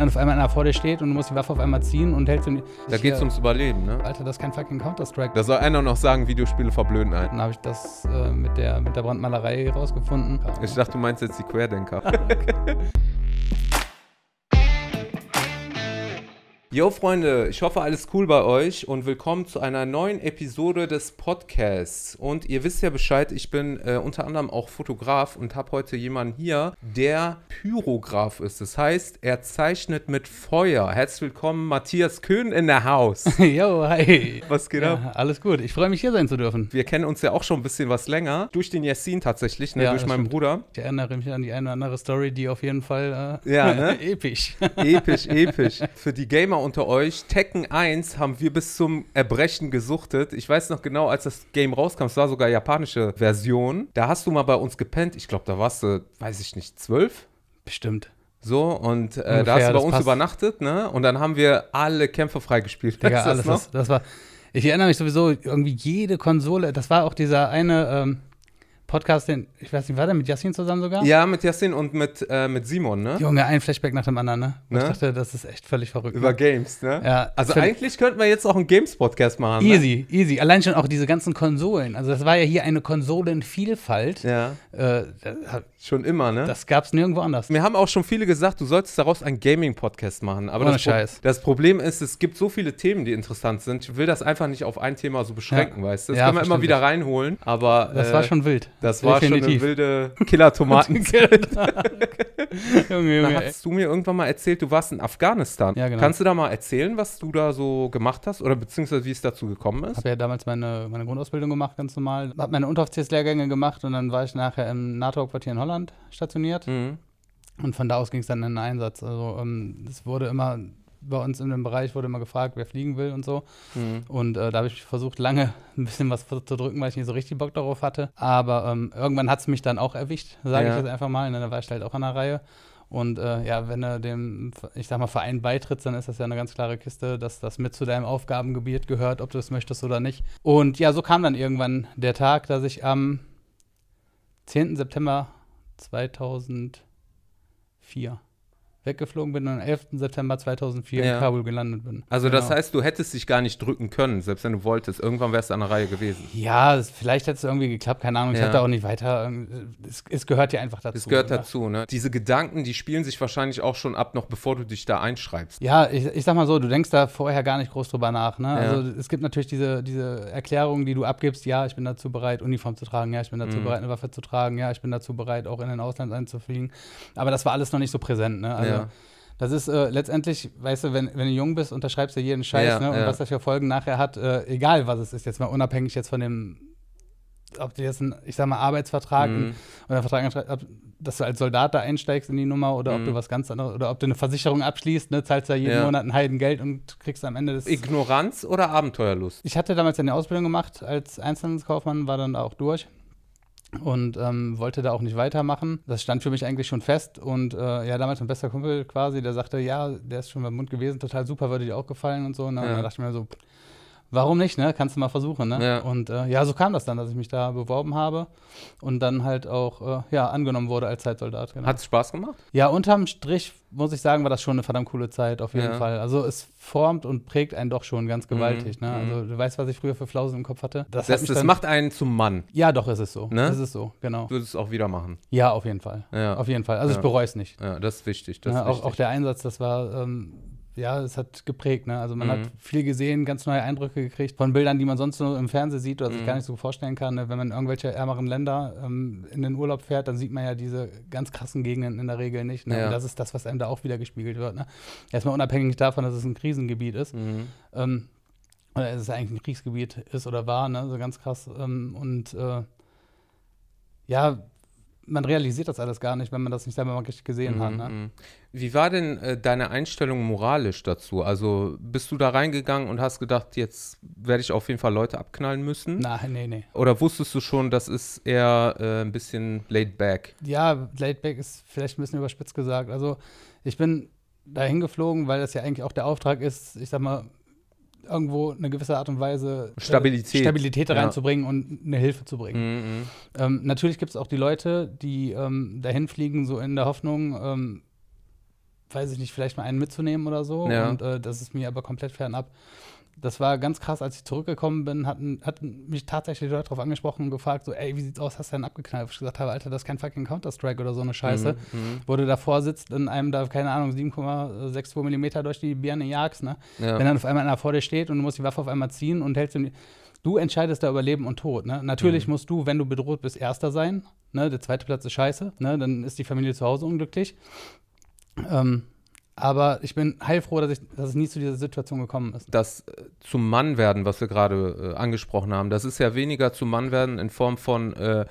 Dann auf einmal einer vor dir steht und du musst die Waffe auf einmal ziehen und hältst ihn. Da geht's ums Überleben, ne? Alter, das ist kein fucking Counter-Strike. Da soll einer noch sagen, Videospiele verblöden einen. Dann habe ich das äh, mit, der, mit der Brandmalerei rausgefunden. Ich dachte, du meinst jetzt die Querdenker. Yo Freunde, ich hoffe alles cool bei euch und willkommen zu einer neuen Episode des Podcasts. Und ihr wisst ja Bescheid, ich bin äh, unter anderem auch Fotograf und habe heute jemanden hier, der Pyrograph ist. Das heißt, er zeichnet mit Feuer. Herzlich willkommen, Matthias Köhn in der Haus. Yo, hi. Was geht ab? Ja, alles gut. Ich freue mich, hier sein zu dürfen. Wir kennen uns ja auch schon ein bisschen was länger. Durch den Yassin tatsächlich, ne? Ja, durch meinen stimmt. Bruder. Ich erinnere mich an die eine oder andere Story, die auf jeden Fall äh, Ja, ne? episch. Episch, episch. Für die Gamer unter euch, Tekken 1 haben wir bis zum Erbrechen gesuchtet. Ich weiß noch genau, als das Game rauskam, es war sogar japanische Version. Da hast du mal bei uns gepennt. Ich glaube, da warst du, weiß ich nicht, zwölf? Bestimmt. So, und äh, Ungefähr, da hast du bei uns passt. übernachtet, ne? Und dann haben wir alle Kämpfe freigespielt. Digga, Weißt alles. das Das, das war. Ich erinnere mich sowieso, irgendwie jede Konsole, das war auch dieser eine ähm, Podcast, den, ich weiß nicht, war der mit Yassin zusammen sogar? Ja, mit Yassin und mit, äh, mit Simon, ne? Junge, ein Flashback nach dem anderen, ne? Ne? Ich dachte, das ist echt völlig verrückt. Über ne? Games, ne? Ja, Also eigentlich könnten wir jetzt auch einen Games-Podcast machen. Ne? Easy, easy. Allein schon auch diese ganzen Konsolen. Also das war ja hier eine Konsolenvielfalt. Ja, Äh, schon immer, ne? das gab es nirgendwo anders. Mir haben auch schon viele gesagt, du solltest daraus einen Gaming-Podcast machen. Aber Ohne das, Pro Scheiß. das Problem ist, es gibt so viele Themen, die interessant sind. Ich will das einfach nicht auf ein Thema so beschränken, Ja. weißt du? Das Ja, können wir immer wieder reinholen. Aber Das äh, war schon wild. Das war schon eine Definitiv. wilde Killer-Tomaten. Junge, Da Junge. ey. hast du mir irgendwann mal erzählt, du warst in Afghanistan. Ja, genau. Kannst du da mal erzählen, was du da so gemacht hast? Oder beziehungsweise wie es dazu gekommen Ich ist? habe ja damals meine, meine Grundausbildung gemacht, ganz normal. Habe meine Unteroffizierslehrgänge gemacht und dann war ich nachher im NATO-Quartier in Holland stationiert. Mhm. Und von da aus ging es dann in den Einsatz. Also ähm, es wurde immer, bei uns in dem Bereich wurde immer gefragt, wer fliegen will und so. Mhm. Und äh, da habe ich versucht, lange ein bisschen was zu drücken, weil ich nicht so richtig Bock darauf hatte. Aber ähm, irgendwann hat es mich dann auch erwischt, sage Ja. ich jetzt einfach mal. Und dann war ich halt auch an der Reihe. Und äh, ja, wenn du dem, ich sag mal, Verein beitrittst, dann ist das ja eine ganz klare Kiste, dass das mit zu deinem Aufgabengebiet gehört, ob du es möchtest oder nicht. Und ja, so kam dann irgendwann der Tag, dass ich am 10. September 2004 weggeflogen bin und am 11. September 2004 Ja. in Kabul gelandet bin. Also das Genau. heißt, du hättest dich gar nicht drücken können, selbst wenn du wolltest. Irgendwann wärst du an der Reihe gewesen. Ja, es- vielleicht hätte es irgendwie geklappt, keine Ahnung. Ich Ja. habe da auch nicht weiter. ähm, Es, es gehört ja einfach dazu. Das gehört oder? dazu, ne? Diese Gedanken, die spielen sich wahrscheinlich auch schon ab, noch bevor du dich da einschreibst. Ja, ich, ich sag mal so, du denkst da vorher gar nicht groß drüber nach. Ne? Ja. Also es gibt natürlich diese, diese Erklärungen, die du abgibst, ja, ich bin dazu bereit, Uniform zu tragen, ja, ich bin dazu Mhm. bereit, eine Waffe zu tragen, ja, ich bin dazu bereit, auch in den Ausland einzufliegen. Aber das war alles noch nicht so präsent. Ne? Also Ja. Das ist äh, letztendlich, weißt du, wenn, wenn du jung bist, unterschreibst du jeden Scheiß, Ja, ne? Und ja. was das für Folgen nachher hat, äh, egal was es ist, jetzt mal unabhängig jetzt von dem, ob du jetzt einen, ich sag mal, Arbeitsvertrag Mhm. oder einen Vertrag, ob- dass du als Soldat da einsteigst in die Nummer oder ob Mhm. du was ganz anderes, oder ob du eine Versicherung abschließt, ne, zahlst da jeden Ja. Monat ein Heidengeld und kriegst am Ende des. Ignoranz oder Abenteuerlust? Ich hatte damals eine Ausbildung gemacht als Einzelhandelskaufmann, war dann auch durch und ähm, wollte da auch nicht weitermachen. Das stand für mich eigentlich schon fest und äh, ja, damals mein bester Kumpel quasi, der sagte, ja, der ist schon beim Mund gewesen, total super, würde dir auch gefallen und so. Ne? Und Ja. dann dachte ich mir so, warum nicht, ne? Kannst du mal versuchen, ne? Ja. Und äh, ja, so kam das dann, dass ich mich da beworben habe und dann halt auch äh, ja, angenommen wurde als Zeitsoldat. Genau. Hat es Spaß gemacht? Ja, unterm Strich muss ich sagen, war das schon eine verdammt coole Zeit, auf jeden Ja. Fall. Also es formt und prägt einen doch schon ganz gewaltig. Mhm, Ne? mhm. Also du weißt, was ich früher für Flausen im Kopf hatte. Das, hat Das, mich das macht einen zum Mann. Ja, doch, ist es so. Ne? Ist es so, genau. Du würdest es auch wieder machen. Ja, auf jeden Fall. Ja. Auf jeden Fall. Also ich bereue es nicht. Ja, das ist wichtig. Das Ne? ist Auch, wichtig. auch der Einsatz, das war, ähm, ja, es hat geprägt. Ne? Also man Mhm. hat viel gesehen, ganz neue Eindrücke gekriegt von Bildern, die man sonst nur im Fernsehen sieht oder sich Mhm. gar nicht so vorstellen kann. Ne? Wenn man in irgendwelche ärmeren Länder ähm, in den Urlaub fährt, dann sieht man ja diese ganz krassen Gegenden in der Regel nicht. Ne? Ja. Und das ist das, was einem da auch wieder gespiegelt wird. Ne? Erstmal unabhängig davon, dass es ein Krisengebiet ist. Mhm. Ähm, oder es ist eigentlich ein Kriegsgebiet ist oder war, ne? so ganz krass. Ähm, und äh, ja, man realisiert das alles gar nicht, wenn man das nicht selber mal richtig gesehen hat. Ne? Mhm. Wie war denn äh, deine Einstellung moralisch dazu? Also bist du da reingegangen und hast gedacht, jetzt werde ich auf jeden Fall Leute abknallen müssen? Nein, nee, nee. Oder wusstest du schon, das ist eher äh, ein bisschen laid back? Ja, Laidback ist vielleicht ein bisschen überspitzt gesagt. Also ich bin dahin geflogen, weil das ja eigentlich auch der Auftrag ist, ich sag mal, irgendwo eine gewisse Art und Weise äh, Stabilität. Stabilität Ja. reinzubringen und eine Hilfe zu bringen. Mhm. Ähm, natürlich gibt es auch die Leute, die ähm, dahin fliegen, so in der Hoffnung, ähm, weiß ich nicht, vielleicht mal einen mitzunehmen oder so. Ja. Und äh, das ist mir aber komplett fernab. Das war ganz krass, als ich zurückgekommen bin, hatten, hatten mich tatsächlich Leute darauf angesprochen und gefragt, so, ey, wie sieht's aus, hast du denn abgeknallt? Ich gesagt habe, Alter, das ist kein fucking Counter-Strike oder so eine Scheiße. Mhm. Wo du davor sitzt und einem da, keine Ahnung, 7,62 Millimeter durch die Birne jagst, ne? Ja. Wenn dann auf einmal einer vor dir steht und du musst die Waffe auf einmal ziehen und hältst ihn. Du entscheidest da über Leben und Tod. Ne? Natürlich Mhm. musst du, wenn du bedroht bist, Erster sein. Ne? Der zweite Platz ist scheiße. Ne? Dann ist die Familie zu Hause unglücklich. Ähm, aber ich bin heilfroh, dass, ich, dass es nie zu dieser Situation gekommen ist. das äh, zum Mann werden, was wir gerade äh, angesprochen haben, das ist ja weniger zum Mann werden in Form von äh,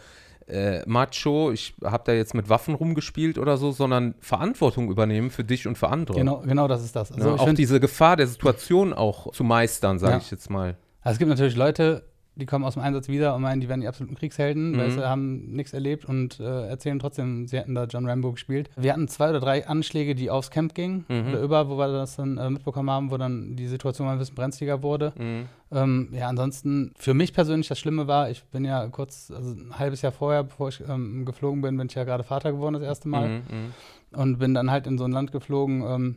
äh, Macho, ich habe da jetzt mit Waffen rumgespielt oder so, sondern Verantwortung übernehmen für dich und für andere. Genau, genau das ist das. Also ne? ich Auch find, diese Gefahr der Situation auch zu meistern, sage Ja. ich jetzt mal. also es gibt natürlich Leute, die kommen aus dem Einsatz wieder und meinen, die wären die absoluten Kriegshelden, Mhm. weil sie haben nichts erlebt und äh, erzählen trotzdem, sie hätten da John Rambo gespielt. Wir hatten zwei oder drei Anschläge, die aufs Camp gingen Mhm. oder über, wo wir das dann äh, mitbekommen haben, wo dann die Situation mal ein bisschen brenzliger wurde. Mhm. Ähm, ja, ansonsten, für mich persönlich das Schlimme war, ich bin ja kurz, also ein halbes Jahr vorher, bevor ich ähm, geflogen bin, bin ich ja gerade Vater geworden das erste Mal Mhm. Mhm. und bin dann halt in so ein Land geflogen, ähm,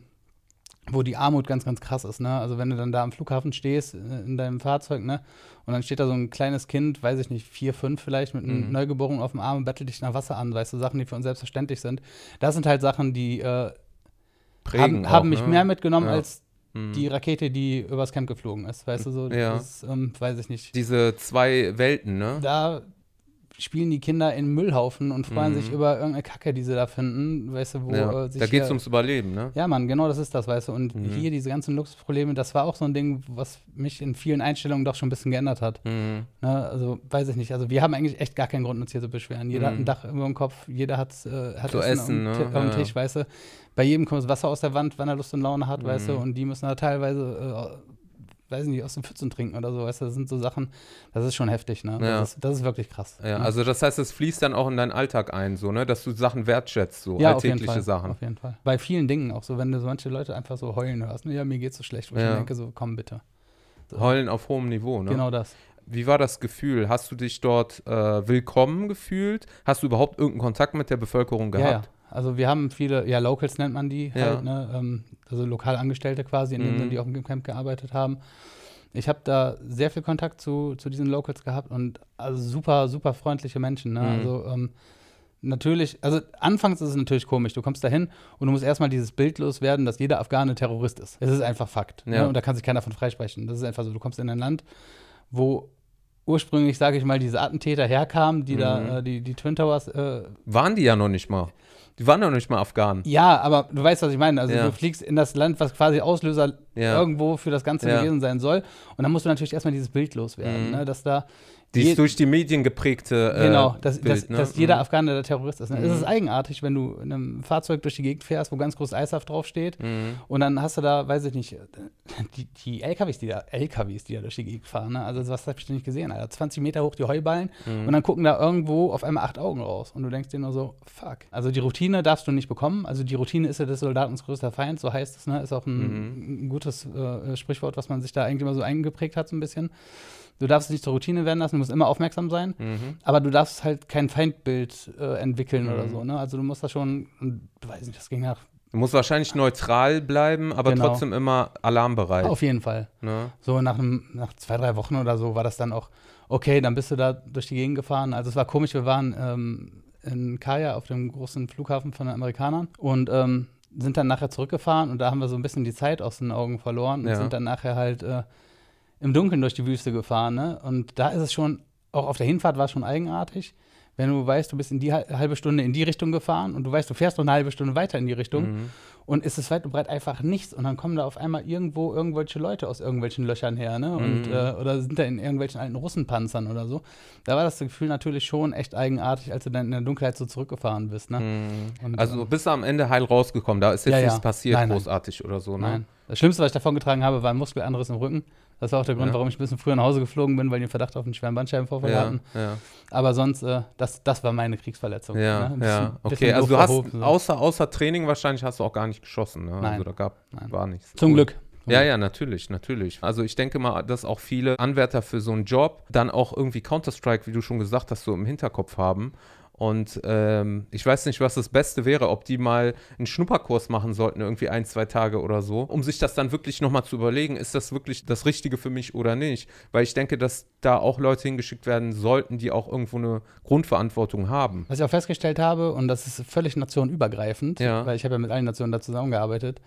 wo die Armut ganz, ganz krass ist, ne? Also wenn du dann da am Flughafen stehst, äh, in deinem Fahrzeug, ne? Und dann steht da so ein kleines Kind, weiß ich nicht, vier, fünf vielleicht, mit einem Mhm. Neugeborenen auf dem Arm und bettelt dich nach Wasser an, weißt du, Sachen, die für uns selbstverständlich sind. Das sind halt Sachen, die äh, haben, haben auch, mich ne? mehr mitgenommen Ja. als Mhm. die Rakete, die übers Camp geflogen ist, weißt du, so, Ja. das, ähm, weiß ich nicht. Diese zwei Welten, ne? Da spielen die Kinder in Müllhaufen und freuen Mhm. sich über irgendeine Kacke, die sie da finden, weißt du, wo ja. äh, sich Da geht es hier- ums Überleben, ne? Ja, Mann, genau das ist das, weißt du. Und Mhm. hier diese ganzen Luxusprobleme, das war auch so ein Ding, was mich in vielen Einstellungen doch schon ein bisschen geändert hat. Mhm. Ne? Also, weiß ich nicht. Also, wir haben eigentlich echt gar keinen Grund, uns hier zu beschweren. Jeder hat Mhm. ein Dach über dem Kopf, jeder hat, äh, hat Zu essen, auf, ne? dem Ja, Tisch, weißt du. Bei jedem kommt das Wasser aus der Wand, wann er Lust und Laune hat, weißt du. Mhm. Und die müssen da teilweise, äh, weiß ich nicht, aus den Pfützen trinken oder so, weißt du. Das sind so Sachen, das ist schon heftig, ne? Ja. Das, ist, das ist wirklich krass. Ja, ne? also das heißt, es fließt dann auch in deinen Alltag ein, so, ne? Dass du Sachen wertschätzt, so ja, auf jeden alltägliche Fall. Sachen. Auf jeden Fall. Bei vielen Dingen auch so, wenn du so manche Leute einfach so heulen hörst, ne, ja, mir geht's so schlecht, wo ich Ja. mir denke, so, komm bitte. Heulen auf hohem Niveau, ne? Genau das. Wie war das Gefühl? Hast du dich dort äh, willkommen gefühlt? Hast du überhaupt irgendeinen Kontakt mit der Bevölkerung Ja, ja. Also wir haben viele, ja, Locals nennt man die Ja. halt, ne? ähm, also Lokalangestellte quasi, in dem Mhm. Sinne, die auch im Camp gearbeitet haben. Ich habe da sehr viel Kontakt zu, zu diesen Locals gehabt und also super, super freundliche Menschen. Ne? Mhm. Also ähm, natürlich, also anfangs ist es natürlich komisch. Du kommst da hin und du musst erstmal dieses Bild loswerden, dass jeder Afghane Terrorist ist. Es ist einfach Fakt. Ja. Ne? Und da kann sich keiner von freisprechen. Das ist einfach so. Du kommst in ein Land, wo ursprünglich, sage ich mal, diese Attentäter herkamen, die Mhm. da, äh, die, die Twin Towers äh, Waren die ja noch nicht mal. Die waren ja noch nicht mal Afghanen. ja, aber du weißt, was ich meine. Also Ja. du fliegst in das Land, was quasi Auslöser Ja. irgendwo für das Ganze gewesen sein soll. Und dann musst du natürlich erstmal dieses Bild loswerden, Mhm. ne? dass da Die je- ist durch die Medien geprägte äh, genau, dass, Bild, dass, ne? dass jeder Mhm. Afghaner der Terrorist ist. Ne? Es Mhm. ist eigenartig, wenn du in einem Fahrzeug durch die Gegend fährst, wo ganz groß Eishaft draufsteht. Mhm. Und dann hast du da, weiß ich nicht, die, die LKWs, die da, LKWs, die da durch die Gegend fahren. Ne? Also was habe ich denn nicht gesehen, Alter? 20 Meter hoch die Heuballen Mhm. und dann gucken da irgendwo auf einmal acht Augen raus. Und du denkst dir nur so, fuck. Also die Routine darfst du nicht bekommen. Also die Routine ist ja des Soldatens größter Feind, so heißt es, ne? Ist auch ein, ein gutes äh, Sprichwort, was man sich da eigentlich immer so eingeprägt hat, so ein bisschen. Du darfst es nicht zur Routine werden lassen, du musst immer aufmerksam sein. Mhm. Aber du darfst halt kein Feindbild äh, entwickeln Mhm. oder so, ne? Also du musst da schon, weiß nicht, das ging nach. Du musst wahrscheinlich neutral bleiben, aber Genau. trotzdem immer alarmbereit. Auf jeden Fall. Ne? So nach, einem, nach zwei, drei Wochen oder so war das dann auch, okay, dann bist du da durch die Gegend gefahren. Also es war komisch, wir waren ähm, in Kaya auf dem großen Flughafen von den Amerikanern und ähm, sind dann nachher zurückgefahren und da haben wir so ein bisschen die Zeit aus den Augen verloren und Ja. sind dann nachher halt äh, im Dunkeln durch die Wüste gefahren. Ne? Und da ist es schon, auch auf der Hinfahrt war es schon eigenartig. Wenn du weißt, du bist in die hal- halbe Stunde in die Richtung gefahren und du weißt, du fährst noch eine halbe Stunde weiter in die Richtung Mhm. und es ist weit und breit einfach nichts und dann kommen da auf einmal irgendwo irgendwelche Leute aus irgendwelchen Löchern her, ne? Und, Mhm. äh, oder sind da in irgendwelchen alten Russenpanzern oder so. Da war das Gefühl natürlich schon echt eigenartig, als du dann in der Dunkelheit so zurückgefahren bist, ne? Mhm. Und, Also ähm, bist du am Ende heil rausgekommen. Da ist jetzt Ja, ja. nichts passiert Nein, nein. großartig oder so, ne? Nein. Das Schlimmste, was ich davon getragen habe, war ein Muskelanriss im Rücken. Das war auch der Grund, Ja. warum ich ein bisschen früher nach Hause geflogen bin, weil die einen Verdacht auf einen schweren Bandscheibenvorfall Ja, hatten. ja, Aber sonst, äh, das, das war meine Kriegsverletzung. ja, ne? Ein ja. bisschen- Okay, bisschen also du hast so. außer, außer Training wahrscheinlich hast du auch gar nicht geschossen, ne? Nein. Also da gab, Nein. war nichts. Zum Cool. Glück. Ja, ja, natürlich, natürlich. Also ich denke mal, dass auch viele Anwärter für so einen Job dann auch irgendwie Counter-Strike, wie du schon gesagt hast, so im Hinterkopf haben Und ähm, ich weiß nicht, was das Beste wäre, ob die mal einen Schnupperkurs machen sollten, irgendwie ein, zwei Tage oder so, um sich das dann wirklich nochmal zu überlegen, ist das wirklich das Richtige für mich oder nicht? Weil ich denke, dass da auch Leute hingeschickt werden sollten, die auch irgendwo eine Grundverantwortung haben. Was ich auch festgestellt habe, und das ist völlig nationenübergreifend, Ja. weil ich habe ja mit allen Nationen da zusammengearbeitet.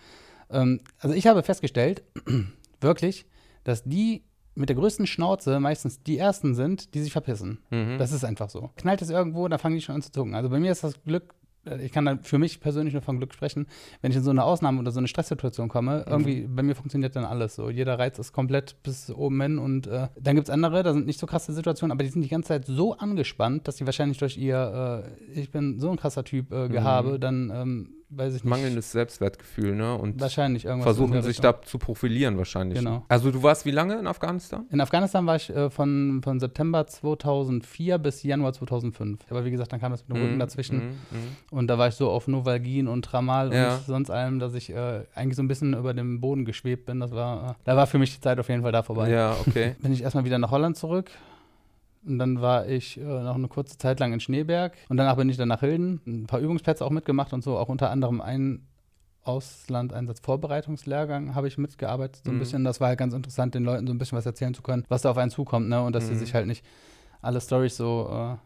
Ähm, also ich habe festgestellt, wirklich, dass die mit der größten Schnauze meistens die ersten sind, die sich verpissen. Mhm. Das ist einfach so. Knallt es irgendwo, dann fangen die schon an zu zucken. Also bei mir ist das Glück, äh, ich kann dann für mich persönlich nur von Glück sprechen, wenn ich in so eine Ausnahme oder so eine Stresssituation komme, irgendwie, bei mir funktioniert dann alles so. Jeder Reiz ist komplett bis oben hin und äh, dann gibt es andere, da sind nicht so krasse Situationen, aber die sind die ganze Zeit so angespannt, dass die wahrscheinlich durch ihr, äh, ich bin so ein krasser Typ, äh, Gehabe, dann, ähm, weiß ich nicht. Mangelndes Selbstwertgefühl, ne? Und Wahrscheinlich irgendwas. versuchen sich da zu profilieren wahrscheinlich. Genau. Also du warst wie lange in Afghanistan? In Afghanistan war ich äh, von, von September 2004 bis Januar 2005. Aber wie gesagt, dann kam das mit dem Rücken Mhm, dazwischen. mhm. Und da war ich so auf Novalgin und Tramal Ja. und sonst allem, dass ich äh, eigentlich so ein bisschen über dem Boden geschwebt bin. Das war, äh, da war für mich die Zeit auf jeden Fall da vorbei. Ja, okay. Bin ich erstmal wieder nach Holland zurück. Und dann war ich äh, noch eine kurze Zeit lang in Schneeberg. Und danach bin ich dann nach Hilden. Ein paar Übungsplätze auch mitgemacht und so. Auch unter anderem ein Auslandeinsatzvorbereitungslehrgang habe ich mitgearbeitet. So ein Mhm. bisschen. Das war halt ganz interessant, den Leuten so ein bisschen was erzählen zu können, was da auf einen zukommt. Ne? Und dass sie Mhm. sich halt nicht alle Storys so äh,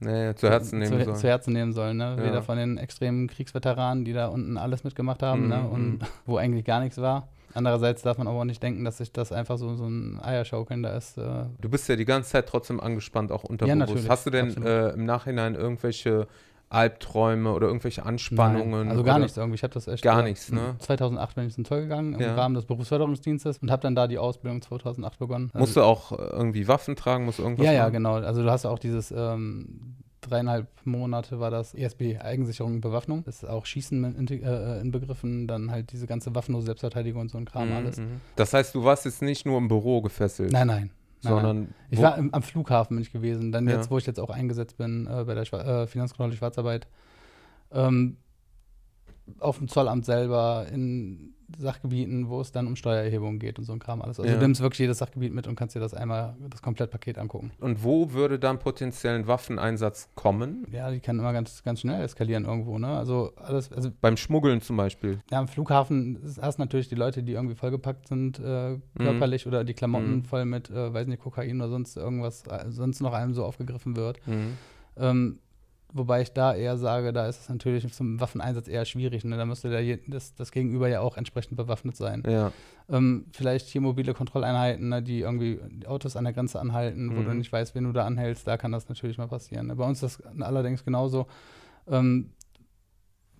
Nee, zu Herzen nehmen zu, sollen. zu Herzen nehmen sollen. Ne? Ja. Weder von den extremen Kriegsveteranen, die da unten alles mitgemacht haben Mhm, ne? und mhm. wo eigentlich gar nichts war. Andererseits darf man aber auch nicht denken, dass sich das einfach so, so ein Eierschaukeln da ist. Äh, Du bist ja die ganze Zeit trotzdem angespannt, auch unterbewusst. natürlich, Hast du denn äh, im Nachhinein irgendwelche Albträume oder irgendwelche Anspannungen? Nein, also gar nichts irgendwie. Ich habe das echt. Gar äh, nichts, ne? 2008 bin ich zum Zoll gegangen im Ja. Rahmen des Berufsförderungsdienstes und habe dann da die Ausbildung 2008 begonnen. Musst du auch äh, irgendwie Waffen tragen? Musst du irgendwas ja, ja, machen? genau. Also du hast auch dieses ähm, dreieinhalb Monate war das ESB, Eigensicherung und Bewaffnung. Das ist auch Schießen in, äh, inbegriffen, dann halt diese ganze waffenlose Selbstverteidigung und so ein Kram Mhm, alles. mhm. Das heißt, du warst jetzt nicht nur im Büro gefesselt, Nein, nein. Nein, sondern nein. Ich war im, am Flughafen bin ich gewesen. Dann Ja. jetzt, wo ich jetzt auch eingesetzt bin äh, bei der Schwa äh, Finanzkontrolle Schwarzarbeit, ähm, auf dem Zollamt selber, in Sachgebieten, wo es dann um Steuererhebung geht und so ein Kram alles. Also Ja. du nimmst wirklich jedes Sachgebiet mit und kannst dir das einmal, das Komplettpaket angucken. Und wo würde dann potenziell ein Waffeneinsatz kommen? Ja, die kann immer ganz, ganz schnell eskalieren irgendwo, ne? Also alles, also Beim Schmuggeln zum Beispiel. ja, am Flughafen ist- hast du natürlich die Leute, die irgendwie vollgepackt sind, äh, körperlich oder die Klamotten Mhm. voll mit, äh, weiß nicht, Kokain oder sonst irgendwas, äh, sonst noch einem so aufgegriffen wird. Mhm. Ähm, wobei ich da eher sage, da ist es natürlich zum Waffeneinsatz eher schwierig. Ne? Da müsste der, das, das Gegenüber ja auch entsprechend bewaffnet sein. Ja. Ähm, vielleicht hier mobile Kontrolleinheiten, ne, die irgendwie die Autos an der Grenze anhalten, wo Mhm. du nicht weißt, wen du da anhältst, da kann das natürlich mal passieren. Ne? Bei uns ist das allerdings genauso. Ähm,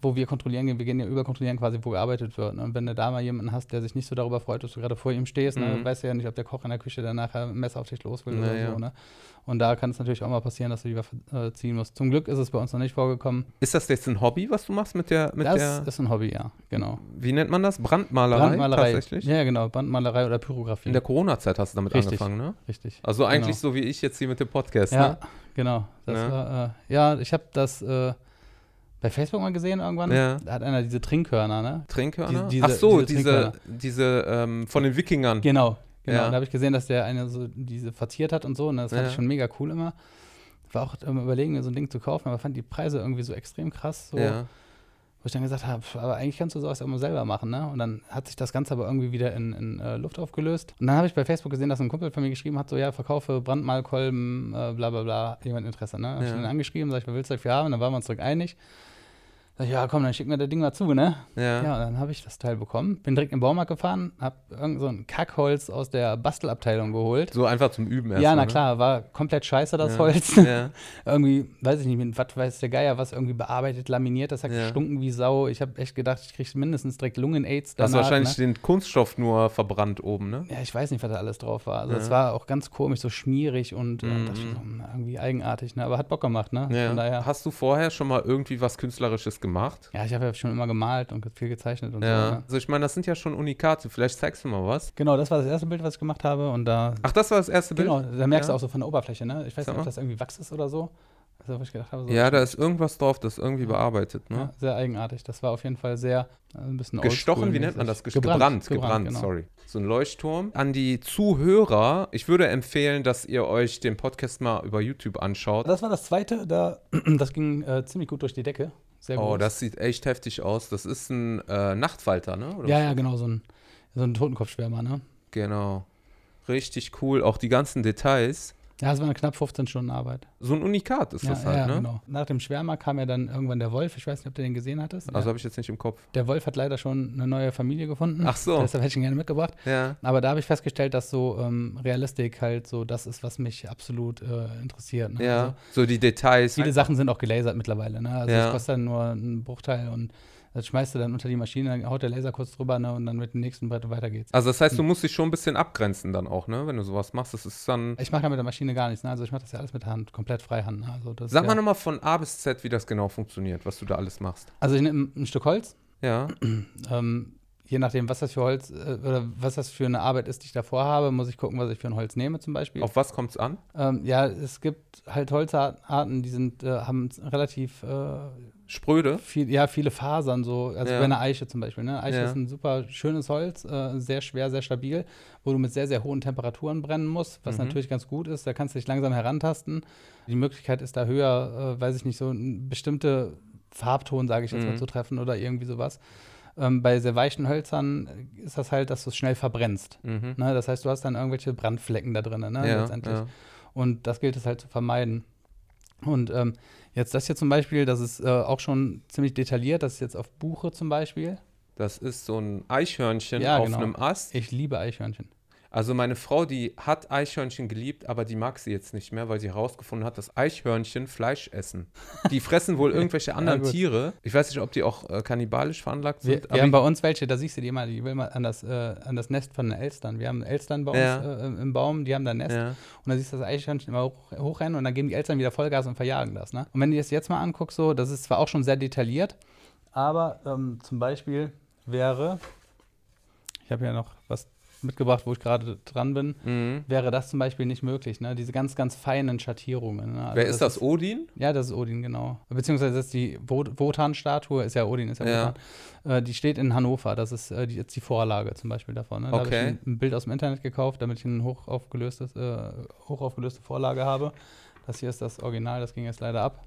wo wir kontrollieren gehen, wir gehen ja überkontrollieren quasi, wo gearbeitet wird. Ne? Und wenn du da mal jemanden hast, der sich nicht so darüber freut, dass du gerade vor ihm stehst, ne? Mhm. weißt du ja nicht, ob der Koch in der Küche dann nachher ein Messer auf dich los will Naja. oder so. Ne? Und da kann es natürlich auch mal passieren, dass du die Waffe äh, ziehen musst. Zum Glück ist es bei uns noch nicht vorgekommen. Ist das jetzt ein Hobby, was du machst mit der, mit das der, ist ein Hobby, ja, genau. wie nennt man das? Brandmalerei? Brandmalerei. Tatsächlich? Ja, genau, Brandmalerei oder Pyrografie. In der Corona-Zeit hast du damit Richtig. angefangen, ne? Richtig. Also eigentlich Genau. so wie ich jetzt hier mit dem Podcast, Ja, ne? genau. Das Ja. war, äh, ja, ich habe das äh, bei Facebook mal gesehen irgendwann. Ja. Da hat einer diese Trinkhörner, ne? Trinkhörner? Die- diese- Ach so, diese diese, ähm, von den Wikingern. Genau, genau. Ja. Da habe ich gesehen, dass der eine so diese verziert hat und so. Und das fand Ja. ich schon mega cool immer. War auch am überlegen, mir so ein Ding zu kaufen, aber fand die Preise irgendwie so extrem krass. So, Ja. Wo ich dann gesagt habe, aber eigentlich kannst du sowas auch mal selber machen, ne? Und dann hat sich das Ganze aber irgendwie wieder in, in äh, Luft aufgelöst. Und dann habe ich bei Facebook gesehen, dass ein Kumpel von mir geschrieben hat, so, ja, verkaufe Brandmalkolben, äh, bla bla bla, jemand Interesse, ne? Hab ich Ja. ihn angeschrieben, sag ich, wer willst du dafür haben? Und dann waren wir uns direkt einig. Sag ich, ja, komm, dann schick mir das Ding mal zu, ne? Ja. Ja, und dann habe ich das Teil bekommen, bin direkt im Baumarkt gefahren, habe irgend so ein Kackholz aus der Bastelabteilung geholt. So einfach zum Üben erst. ja, na ne? klar, war komplett scheiße, das Ja. Holz. Ja. irgendwie, weiß ich nicht, mit was weiß der Geier, was irgendwie bearbeitet, laminiert, das hat Ja. gestunken wie Sau. Ich habe echt gedacht, ich kriege mindestens direkt Lungen-Aids Du hast wahrscheinlich ne? den Kunststoff nur verbrannt oben, ne? Ja, ich weiß nicht, was da alles drauf war. Also, es war auch ganz komisch, so schmierig und äh, Mhm. dachte ich so, irgendwie eigenartig, ne? Aber hat Bock gemacht, ne? Ja. Von daher. Hast du vorher schon mal irgendwie was Künstlerisches gemacht? Ja, ich habe ja schon immer gemalt und viel gezeichnet und Ja. so. Ne? Also ich meine, das sind ja schon Unikate. Vielleicht zeigst du mal was. Genau, das war das erste Bild, was ich gemacht habe und da Ach, das war das erste Bild? Genau, da merkst Ja. du auch so von der Oberfläche, ne? Ich weiß Sag nicht, ob das irgendwie Wachs ist oder so. Also, wo ich gedacht habe, so Ja, da ist irgendwas drauf, das irgendwie bearbeitet, ne? ja, sehr eigenartig. Das war auf jeden Fall sehr äh, ein bisschen Gestochen, wie nennt man das? Gesch- Gebrannt, gebrannt, genau. sorry. So ein Leuchtturm. An die Zuhörer, ich würde empfehlen, dass ihr euch den Podcast mal über YouTube anschaut. Das war das zweite, da, das ging äh, ziemlich gut durch die Decke. Sehr Oh, groß. das sieht echt heftig aus. Das ist ein äh, Nachtfalter, ne? Oder Ja, ja, genau, so ein, so ein Totenkopfschwärmer, ne? Genau. Richtig cool. Auch die ganzen Details. Ja, es waren knapp 15 Stunden Arbeit. So ein Unikat ist Ja, das halt, ja, ne? genau. Nach dem Schwärmer kam ja dann irgendwann der Wolf. Ich weiß nicht, ob du den gesehen hattest. Also ja. habe ich jetzt nicht im Kopf. Der Wolf hat leider schon eine neue Familie gefunden. Ach so. Deshalb hätte ich ihn gerne mitgebracht. Ja. Aber da habe ich festgestellt, dass so ähm, Realistik halt so das ist, was mich absolut äh, interessiert. Ne? Ja. Also, so die Details. viele Sachen sind auch gelasert mittlerweile. Ne? Also Ja. das kostet dann nur einen Bruchteil und das schmeißt du dann unter die Maschine, dann haut der Laser kurz drüber ne? und dann mit dem nächsten Brett weiter geht's. Also das heißt, du musst dich schon ein bisschen abgrenzen dann auch, ne? Wenn du sowas machst. Das ist dann. Ich mache ja mit der Maschine gar nichts. Ne? Also ich mache das ja alles mit der Hand, komplett freihand. Ne? Also, das Sag ist mal ja, nochmal von A bis Z, wie das genau funktioniert, was du da alles machst. Also ich nehme ein Stück Holz, Ja. ähm, je nachdem, was das für Holz äh, oder was das für eine Arbeit ist, die ich davor habe, muss ich gucken, was ich für ein Holz nehme zum Beispiel. Auf was kommt es an? Ähm, ja, es gibt halt Holzarten, die sind, äh, haben relativ äh, Spröde? viel, ja, viele Fasern, so, also Ja. bei einer Eiche zum Beispiel. Ne? Eiche Ja. ist ein super schönes Holz, äh, sehr schwer, sehr stabil, wo du mit sehr, sehr hohen Temperaturen brennen musst, was Mhm. natürlich ganz gut ist. Da kannst du dich langsam herantasten. Die Möglichkeit ist da höher, äh, weiß ich nicht, so bestimmte Farbton, sage ich jetzt Mhm. mal, zu treffen oder irgendwie sowas. Ähm, bei sehr weichen Hölzern ist das halt, dass du es schnell verbrennst. Mhm. Ne? Das heißt, du hast dann irgendwelche Brandflecken da drin, ne? Ja, letztendlich. ja. Und das gilt es halt zu vermeiden. Und ähm, jetzt das hier zum Beispiel, das ist äh, auch schon ziemlich detailliert. Das ist jetzt auf Buche zum Beispiel. Das ist so ein Eichhörnchen Ja, auf genau. einem Ast. Ich liebe Eichhörnchen. Also meine Frau, die hat Eichhörnchen geliebt, aber die mag sie jetzt nicht mehr, weil sie herausgefunden hat, dass Eichhörnchen Fleisch essen. Die fressen wohl irgendwelche anderen gut. Tiere. Ich weiß nicht, ob die auch äh, kannibalisch veranlagt Wir, sind. wir haben bei uns welche, da siehst du die immer, die will mal an das, äh, an das Nest von den Elstern. Wir haben Elstern bei uns Ja. äh, im Baum, die haben da ein Nest. ja. Und da siehst du das Eichhörnchen immer hoch, hochrennen und dann geben die Eltern wieder Vollgas und verjagen das. Ne? Und wenn du das jetzt mal anguckst, so, das ist zwar auch schon sehr detailliert, aber ähm, zum Beispiel wäre, ich habe ja noch was mitgebracht, wo ich gerade dran bin, Mhm. wäre das zum Beispiel nicht möglich. Ne? Diese ganz, ganz feinen Schattierungen. Ne? Also Wer ist das? Odin? ja, das ist Odin, genau. Beziehungsweise das ist die Wo- Wotan-Statue, ist ja Odin, ist ja, Ja. Wotan. Äh, die steht in Hannover, das ist äh, die, jetzt die Vorlage zum Beispiel davon. Ne? Da habe ich Okay. ein, ein Bild aus dem Internet gekauft, damit ich eine hochaufgelöstes, äh, hochaufgelöste Vorlage habe. Das hier ist das Original, das ging jetzt leider ab.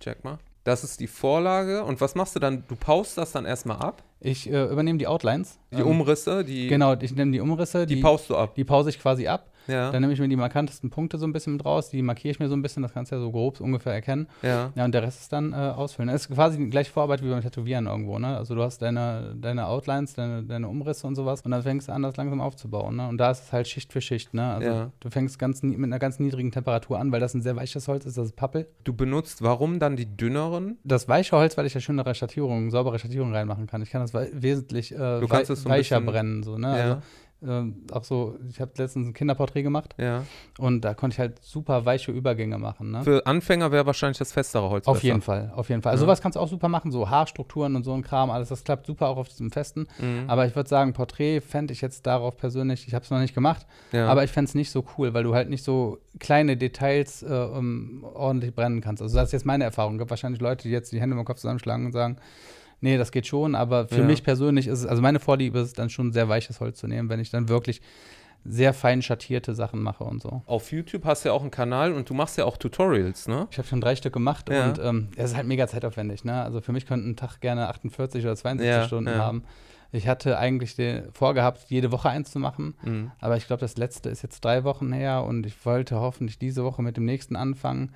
Check mal. Das ist die Vorlage. Und was machst du dann? Du paust das dann erstmal ab? Ich äh, übernehme die Outlines. Die Ähm, Umrisse, die, Genau, ich nehme die Umrisse, die die, paust du ab. die pause ich quasi ab. Ja. Dann nehme ich mir die markantesten Punkte so ein bisschen mit raus, die markiere ich mir so ein bisschen, das kannst du ja so grob ungefähr erkennen. ja. Ja, und der Rest ist dann äh, ausfüllen. Das ist quasi die gleiche Vorarbeit wie beim Tätowieren irgendwo, ne? Also du hast deine, deine Outlines, deine, deine Umrisse und sowas und dann fängst du an, das langsam aufzubauen, ne? Und da ist es halt Schicht für Schicht, ne? Also Ja. du fängst ganz mit einer ganz niedrigen Temperatur an, weil das ein sehr weiches Holz ist, das ist Pappel. Du benutzt warum dann die dünneren? Das weiche Holz, weil ich ja schönere Schattierungen, saubere Schattierungen reinmachen kann. Ich kann das wei- wesentlich äh, Du wei kannst es so weicher bisschen- brennen, so, ne? Ja. Also, ähm, auch so, ich habe letztens ein Kinderporträt gemacht Ja. und da konnte ich halt super weiche Übergänge machen, ne? Für Anfänger wäre wahrscheinlich das festere Holz Auf besser. jeden Fall, auf jeden Fall. Also Ja. sowas kannst du auch super machen, so Haarstrukturen und so ein Kram, alles, das klappt super auch auf diesem Festen. Mhm. Aber ich würde sagen, Porträt fände ich jetzt darauf persönlich, ich habe es noch nicht gemacht, ja. aber ich fände es nicht so cool, weil du halt nicht so kleine Details äh, um, ordentlich brennen kannst. Also das ist jetzt meine Erfahrung. Es gibt wahrscheinlich Leute, die jetzt die Hände im Kopf zusammenschlagen und sagen, nee, das geht schon, aber für Ja. mich persönlich ist es, also meine Vorliebe ist es dann schon sehr weiches Holz zu nehmen, wenn ich dann wirklich sehr fein schattierte Sachen mache und so. Auf YouTube hast du ja auch einen Kanal und du machst ja auch Tutorials, ne? Ich habe schon drei Stück gemacht Ja. und ähm, es ist halt mega zeitaufwendig. Ne? Also für mich könnte ein Tag gerne 48 oder 72 Ja, Stunden ja. haben. Ich hatte eigentlich den, vorgehabt, jede Woche eins zu machen, Mhm. aber ich glaube, das letzte ist jetzt drei Wochen her und ich wollte hoffentlich diese Woche mit dem nächsten anfangen.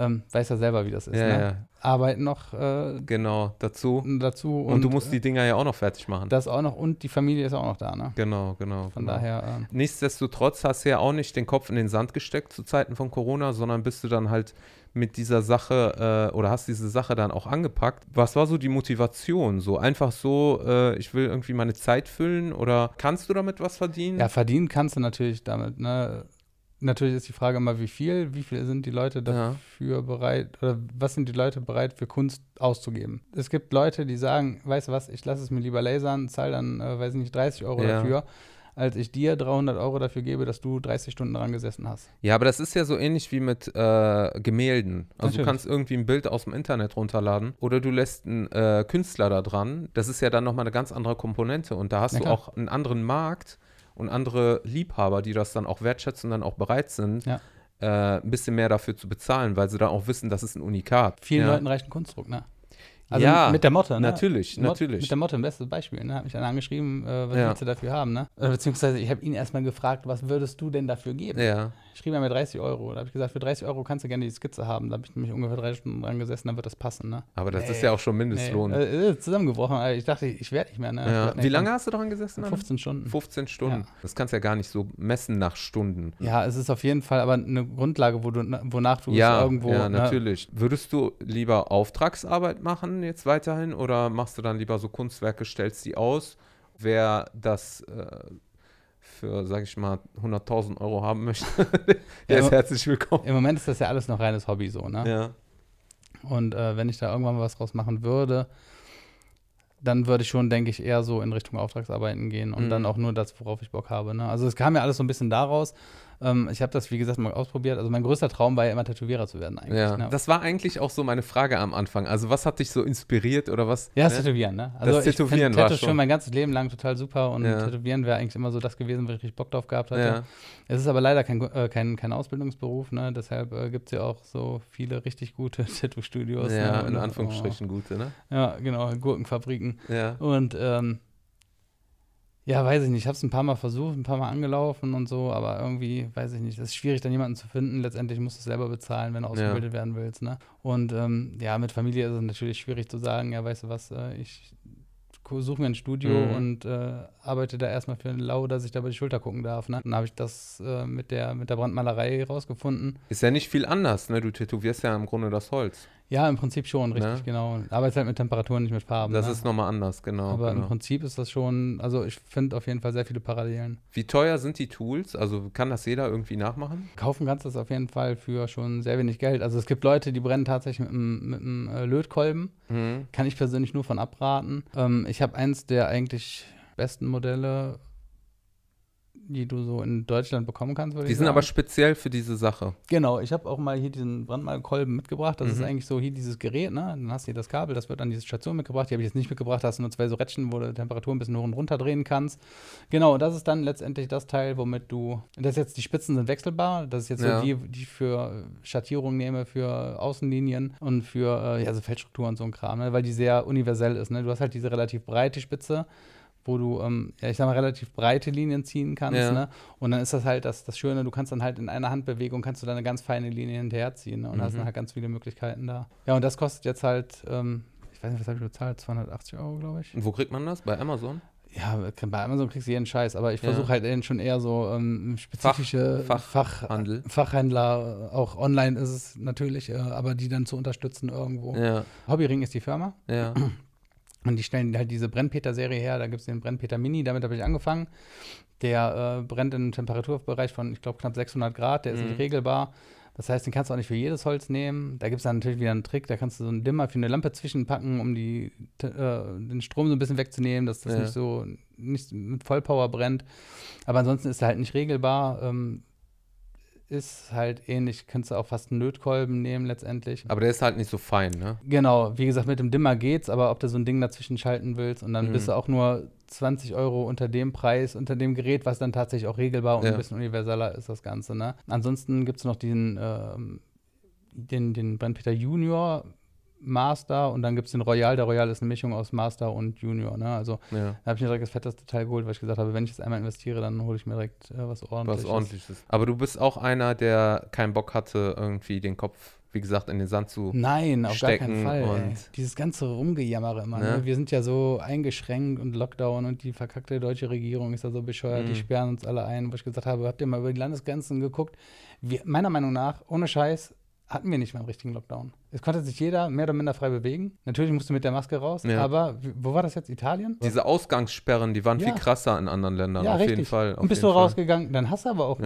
Ähm, weiß ja selber, wie das ist. Ja, ne? ja, Arbeiten noch äh, genau, dazu. dazu Und, du musst die Dinger ja auch noch fertig machen. das auch noch und die Familie ist auch noch da. Ne? genau, genau. Von genau. daher. ähm, Nichtsdestotrotz hast du ja auch nicht den Kopf in den Sand gesteckt zu Zeiten von Corona, sondern bist du dann halt mit dieser Sache äh, oder hast diese Sache dann auch angepackt. Was war so die Motivation? So einfach so, äh, ich will irgendwie meine Zeit füllen oder kannst du damit was verdienen? Ja, verdienen kannst du natürlich damit. Ne? Natürlich ist die Frage immer, wie viel, wie viel sind die Leute Ja. dafür bereit, oder was sind die Leute bereit für Kunst auszugeben? Es gibt Leute, die sagen, weißt du was, ich lasse es mir lieber lasern, zahle dann, äh, weiß ich nicht, 30 Euro Ja. dafür. als ich dir 300 Euro dafür gebe, dass du 30 Stunden dran gesessen hast. Ja, aber das ist ja so ähnlich wie mit äh, Gemälden. Also Natürlich. du kannst irgendwie ein Bild aus dem Internet runterladen oder du lässt einen äh, Künstler da dran. Das ist ja dann nochmal eine ganz andere Komponente und da hast Ja, du klar. auch einen anderen Markt und andere Liebhaber, die das dann auch wertschätzen und dann auch bereit sind, Ja. äh, ein bisschen mehr dafür zu bezahlen, weil sie dann auch wissen, das ist ein Unikat. Vielen ja. Leuten reicht ein Kunstdruck, ne? Also Ja, mit der Motte, ne? natürlich, Mot- natürlich. Mit der Motte, ein bestes Beispiel, ne? Hat mich einer angeschrieben, äh, was Ja. willst du dafür haben, ne? Äh, beziehungsweise ich habe ihn erstmal gefragt, was würdest du denn dafür geben? Ja, Schrieb er mir 30 Euro. Da habe ich gesagt, für 30 Euro kannst du gerne die Skizze haben. Da habe ich nämlich ungefähr drei Stunden dran gesessen, dann wird das passen, ne? aber das Nee. ist ja auch schon Mindestlohn. Nee, ist zusammengebrochen. Ich dachte, ich werde nicht mehr, ne? Ja. nicht Wie lange hast du daran gesessen? Anna? 15 Stunden. 15 Stunden. Ja. Das kannst du ja gar nicht so messen nach Stunden. Ja, es ist auf jeden Fall aber eine Grundlage, wo du, wonach du Ja, es irgendwo. ja, ne? natürlich. Würdest du lieber Auftragsarbeit machen jetzt weiterhin oder machst du dann lieber so Kunstwerke, stellst die aus? Wer das äh, für, sag ich mal, 100.000 Euro haben möchte, der Ja, ist herzlich willkommen. Im Moment ist das ja alles noch reines Hobby so, ne? Ja. Und äh, wenn ich da irgendwann mal was draus machen würde, dann würde ich schon, denke ich, eher so in Richtung Auftragsarbeiten gehen und Mhm. dann auch nur das, worauf ich Bock habe. Ne? Also es kam ja alles so ein bisschen daraus. Ähm, ich habe das, wie gesagt, mal ausprobiert. Also mein größter Traum war ja immer Tätowierer zu werden eigentlich. ja. ne? Das war eigentlich auch so meine Frage am Anfang. Also, was hat dich so inspiriert oder was? ja, das ne? Tätowieren, ne? Das ich find Tätowieren war schon- schon mein ganzes Leben lang total super und Ja. Tätowieren wäre eigentlich immer so das gewesen, wo ich richtig Bock drauf gehabt hatte. Ja. Es ist aber leider kein, äh, kein, kein Ausbildungsberuf, ne? Deshalb äh, gibt es ja auch so viele richtig gute Tattoo-Studios. Ja, ne? in Anführungsstrichen gute, ne? Oh, ja, genau, Gurkenfabriken. Ja. Und ähm, ja, weiß ich nicht. Ich habe es ein paar Mal versucht, ein paar Mal angelaufen und so, aber irgendwie, weiß ich nicht. Es ist schwierig, dann jemanden zu finden. Letztendlich musst du es selber bezahlen, wenn du ausgebildet werden willst. Ne? Und ähm, ja, mit Familie ist es natürlich schwierig zu sagen, ja, weißt du was, äh, ich suche mir ein Studio Mhm. und äh, arbeite da erstmal für einen Lau, dass ich da über die Schulter gucken darf. Ne? Dann habe ich das äh, mit, der, mit der Brandmalerei rausgefunden. Ist ja nicht viel anders, ne? Du tätowierst ja im Grunde das Holz. Ja, im Prinzip schon, richtig, Ne? genau. Arbeite halt mit Temperaturen, nicht mit Farben. Das ne? ist nochmal anders, genau. aber genau. im Prinzip ist das schon, also ich finde auf jeden Fall sehr viele Parallelen. Wie teuer sind die Tools? Also kann das jeder irgendwie nachmachen? Kaufen kannst du es auf jeden Fall für schon sehr wenig Geld. Also es gibt Leute, die brennen tatsächlich mit einem, mit einem äh, Lötkolben. Mhm. Kann ich persönlich nur von abraten. Ähm, ich habe eins der eigentlich besten Modelle, die du so in Deutschland bekommen kannst, Die sind sagen. aber speziell für diese Sache. Genau, ich habe auch mal hier diesen Brandmalkolben mitgebracht. Das ist Mhm. eigentlich so hier dieses Gerät, ne? Dann hast du hier das Kabel, das wird an diese Station mitgebracht. Die habe ich jetzt nicht mitgebracht, da hast du nur zwei so Rädchen, wo du die Temperatur ein bisschen hoch und runter drehen kannst. Genau, und das ist dann letztendlich das Teil, womit du. Das ist jetzt, die Spitzen sind wechselbar. Das ist jetzt Ja. so die, die ich für Schattierung nehme, für Außenlinien und für äh, ja, so Feldstrukturen und so ein Kram, ne? weil die sehr universell ist. Ne? Du hast halt diese relativ breite Spitze wo du, ähm, ja, ich sag mal, relativ breite Linien ziehen kannst, Ja. ne? Und dann ist das halt das, das Schöne, du kannst dann halt in einer Handbewegung, kannst du dann eine ganz feine Linie hinterherziehen ne? und hast Mhm. dann halt ganz viele Möglichkeiten da. Ja, und das kostet jetzt halt, ähm, ich weiß nicht, was habe ich bezahlt? 280 Euro, glaube ich. Und wo kriegt man das? Bei Amazon? Ja, bei Amazon kriegst du jeden Scheiß, aber ich Ja. versuche halt eben schon eher so ähm, spezifische Fach- Fach, Handel. Fachhändler, äh, auch online ist es natürlich, äh, aber die dann zu unterstützen irgendwo. Ja, Hobbyring ist die Firma. ja. Und die stellen halt diese Brennpeter-Serie her. Da gibt es den Brennpeter Mini, damit habe ich angefangen. Der äh, brennt in einem Temperaturbereich von, ich glaube, knapp 600 Grad. Der ist Mhm. nicht regelbar. Das heißt, den kannst du auch nicht für jedes Holz nehmen. Da gibt es dann natürlich wieder einen Trick. Da kannst du so einen Dimmer für eine Lampe zwischenpacken, um die, äh, den Strom so ein bisschen wegzunehmen, dass das Ja. nicht so nicht mit Vollpower brennt. Aber ansonsten ist er halt nicht regelbar. Ähm, ist halt ähnlich. Kannst du auch fast einen Lötkolben nehmen letztendlich. Aber der ist halt nicht so fein, ne? Genau, wie gesagt, mit dem Dimmer geht's, aber ob du so ein Ding dazwischen schalten willst und dann Mhm. bist du auch nur 20 Euro unter dem Preis, unter dem Gerät, was dann tatsächlich auch regelbar und Ja. ein bisschen universeller ist, das Ganze. Ne? Ansonsten gibt es noch diesen, ähm, den, den Brennpeter Junior Master und dann gibt es den Royal. Der Royal ist eine Mischung aus Master und Junior. Ne? Also Ja. da habe ich mir direkt das fetteste Teil geholt, weil ich gesagt habe, wenn ich jetzt einmal investiere, dann hole ich mir direkt äh, was ordentliches. Was ordentliches. Aber du bist auch einer, der keinen Bock hatte, irgendwie den Kopf, wie gesagt, in den Sand zu. Nein, auf gar keinen Fall. Ey. Dieses ganze Rumgejammere immer. Ne? Ne? Wir sind ja so eingeschränkt und Lockdown und die verkackte deutsche Regierung ist ja so bescheuert, die Mhm. sperren uns alle ein, wo ich gesagt habe, habt ihr mal über die Landesgrenzen geguckt? Wir, meiner Meinung nach, ohne Scheiß, hatten wir nicht mal einen richtigen Lockdown. Es konnte sich jeder mehr oder minder frei bewegen. Natürlich musst du mit der Maske raus, Ja. aber wo war das jetzt? Italien? Diese Ausgangssperren, die waren Ja. viel krasser in anderen Ländern, ja, auf richtig. jeden Fall. auf und bist du Fall. rausgegangen, dann hast du aber auch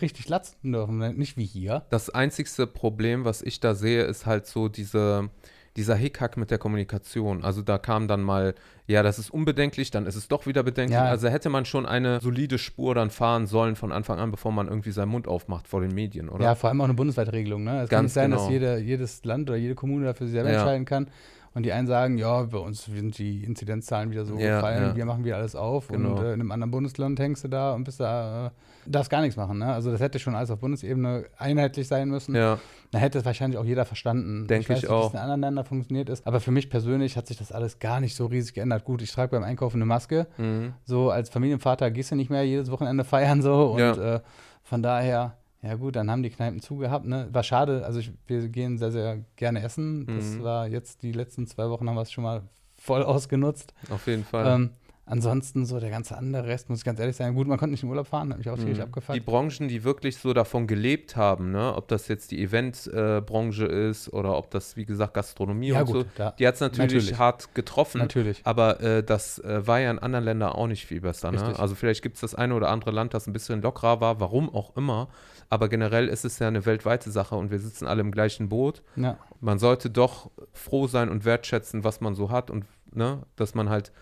richtig latzen dürfen, nicht wie hier. Das einzigste Problem, was ich da sehe, ist halt so diese, dieser Hickhack mit der Kommunikation. Also da kam dann mal, ja, das ist unbedenklich, dann ist es doch wieder bedenklich. Ja. Also hätte man schon eine solide Spur dann fahren sollen von Anfang an, bevor man irgendwie seinen Mund aufmacht vor den Medien, oder? Ja, vor allem auch eine bundesweite Regelung. Ne? Es kann nicht sein, dass genau. jede, jedes Land oder jede Kommune dafür sich selber Ja. entscheiden kann. Und die einen sagen, ja, bei uns sind die Inzidenzzahlen wieder so Ja, gefallen, ja. wir machen wieder alles auf. Genau. Und äh, in einem anderen Bundesland hängst du da und bist da, äh, darfst gar nichts machen. Ne? Also das hätte schon alles auf Bundesebene einheitlich sein müssen. Ja, Da hätte es wahrscheinlich auch jeder verstanden. Denk ich weiß ich nicht, auch. wie es in anderen Ländern funktioniert ist. Aber für mich persönlich hat sich das alles gar nicht so riesig geändert. Gut, ich trage beim Einkaufen eine Maske. mhm. So als Familienvater gehst du nicht mehr jedes Wochenende feiern so. Und Ja. äh, von daher, ja gut, dann haben die Kneipen zugehabt. Ne? War schade. Also ich, wir gehen sehr, sehr gerne essen. Das Mhm. war jetzt die letzten zwei Wochen haben wir es schon mal voll ausgenutzt. auf jeden Fall. Ähm, ansonsten so der ganze andere Rest, muss ich ganz ehrlich sagen. Gut, man konnte nicht in Urlaub fahren, hat mich auch tierisch Mhm. abgefuckt. Die Branchen, die wirklich so davon gelebt haben, ne? ob das jetzt die Eventbranche ist oder ob das, wie gesagt, Gastronomie ja und gut, so, da, die hat es natürlich, Natürlich. hart getroffen. natürlich. Aber äh, das äh, war ja in anderen Ländern auch nicht viel besser. Ne? Also vielleicht gibt es das eine oder andere Land, das ein bisschen lockerer war, warum auch immer. Aber generell ist es ja eine weltweite Sache und wir sitzen alle im gleichen Boot. Ja. Man sollte doch froh sein und wertschätzen, was man so hat und ne, dass man halt,